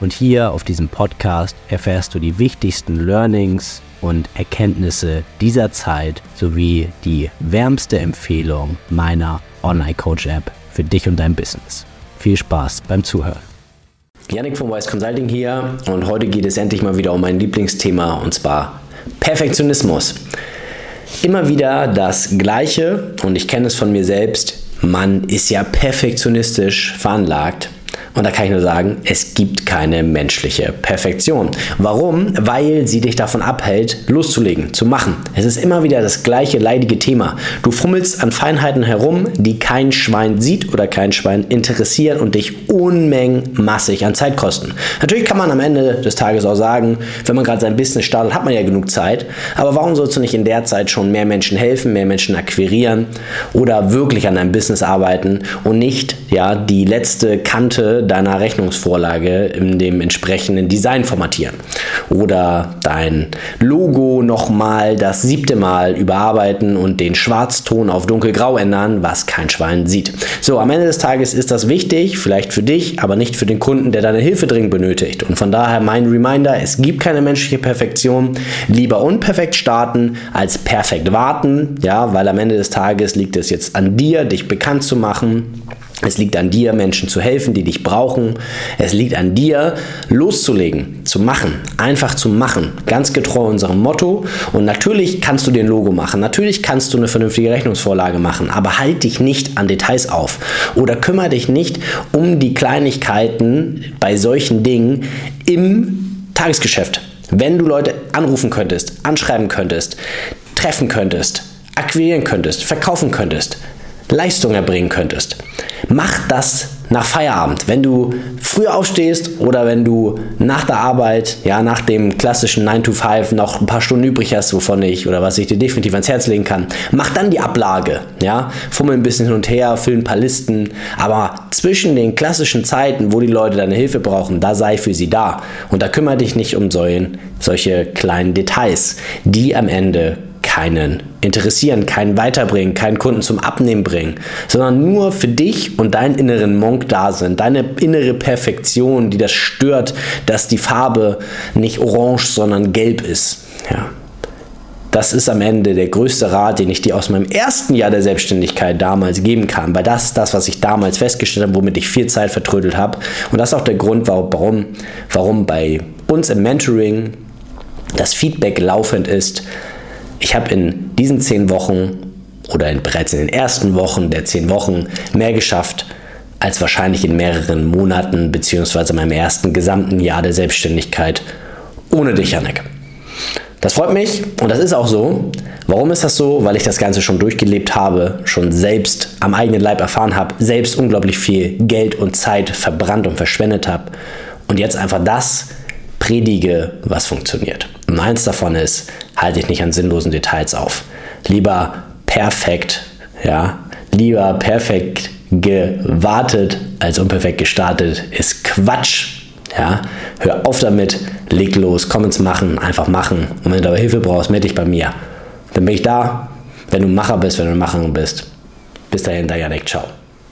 und hier auf diesem Podcast erfährst du die wichtigsten Learnings und Erkenntnisse dieser Zeit sowie die wärmste Empfehlung meiner Online Coach App für dich und dein Business. Viel Spaß beim Zuhören. Yannick von Wise Consulting hier und heute geht es endlich mal wieder um mein Lieblingsthema und zwar Perfektionismus. Immer wieder das Gleiche und ich kenne es von mir selbst. Man ist ja perfektionistisch veranlagt und da kann ich nur sagen, es gibt keine menschliche Perfektion. Warum? Weil sie dich davon abhält, loszulegen, zu machen. Es ist immer wieder das gleiche leidige Thema. Du fummelst an Feinheiten herum, die kein Schwein sieht oder kein Schwein interessieren und dich Unmengen massig an Zeit kosten. Natürlich kann man am Ende des Tages auch sagen, wenn man gerade sein Business startet, hat man ja genug Zeit. Aber warum sollst du nicht in der Zeit schon mehr Menschen helfen, mehr Menschen akquirieren oder wirklich an deinem Business arbeiten und nicht ja die letzte Kante deiner Rechnungsvorlage in dem entsprechenden Design formatieren. Oder dein Logo nochmal das siebte Mal überarbeiten und den Schwarzton auf dunkelgrau ändern, was kein Schwein sieht. So, am Ende des Tages ist das wichtig, vielleicht für dich, aber nicht für den Kunden, der deine Hilfe dringend benötigt. Und von daher mein Reminder, es gibt keine menschliche Perfektion. Lieber unperfekt starten als perfekt warten, ja, weil am Ende des Tages liegt es jetzt an dir, dich bekannt zu machen es liegt an dir, Menschen zu helfen, die dich brauchen. Es liegt an dir, loszulegen, zu machen, einfach zu machen. Ganz getreu unserem Motto. Und natürlich kannst du den Logo machen. Natürlich kannst du eine vernünftige Rechnungsvorlage machen. Aber halt dich nicht an Details auf. Oder kümmere dich nicht um die Kleinigkeiten bei solchen Dingen im Tagesgeschäft. Wenn du Leute anrufen könntest, anschreiben könntest, treffen könntest, akquirieren könntest, verkaufen könntest, Leistung erbringen könntest. Mach das nach Feierabend. Wenn du früh aufstehst oder wenn du nach der Arbeit, ja, nach dem klassischen 9 to 5 noch ein paar Stunden übrig hast, wovon ich oder was ich dir definitiv ans Herz legen kann, mach dann die Ablage, ja. Fummel ein bisschen hin und her, füll ein paar Listen, aber zwischen den klassischen Zeiten, wo die Leute deine Hilfe brauchen, da sei für sie da. Und da kümmere dich nicht um solchen, solche kleinen Details, die am Ende keinen interessieren, keinen weiterbringen, keinen Kunden zum Abnehmen bringen, sondern nur für dich und deinen inneren Monk da sind, deine innere Perfektion, die das stört, dass die Farbe nicht orange, sondern gelb ist. Ja. Das ist am Ende der größte Rat, den ich dir aus meinem ersten Jahr der Selbstständigkeit damals geben kann, weil das ist das, was ich damals festgestellt habe, womit ich viel Zeit vertrödelt habe. Und das ist auch der Grund, warum, warum bei uns im Mentoring das Feedback laufend ist, ich habe in diesen zehn Wochen oder in, bereits in den ersten Wochen der zehn Wochen mehr geschafft als wahrscheinlich in mehreren Monaten beziehungsweise meinem ersten gesamten Jahr der Selbstständigkeit ohne dich, Janek. Das freut mich und das ist auch so. Warum ist das so? Weil ich das Ganze schon durchgelebt habe, schon selbst am eigenen Leib erfahren habe, selbst unglaublich viel Geld und Zeit verbrannt und verschwendet habe und jetzt einfach das predige, was funktioniert. Eins davon ist, halte dich nicht an sinnlosen Details auf. Lieber perfekt, ja, lieber perfekt gewartet als unperfekt gestartet ist Quatsch. Ja, hör auf damit, leg los, komm ins Machen, einfach machen. Und wenn du aber Hilfe brauchst, melde dich bei mir. Dann bin ich da, wenn du Macher bist, wenn du Macherin bist. Bis dahin, dein Janik, ciao.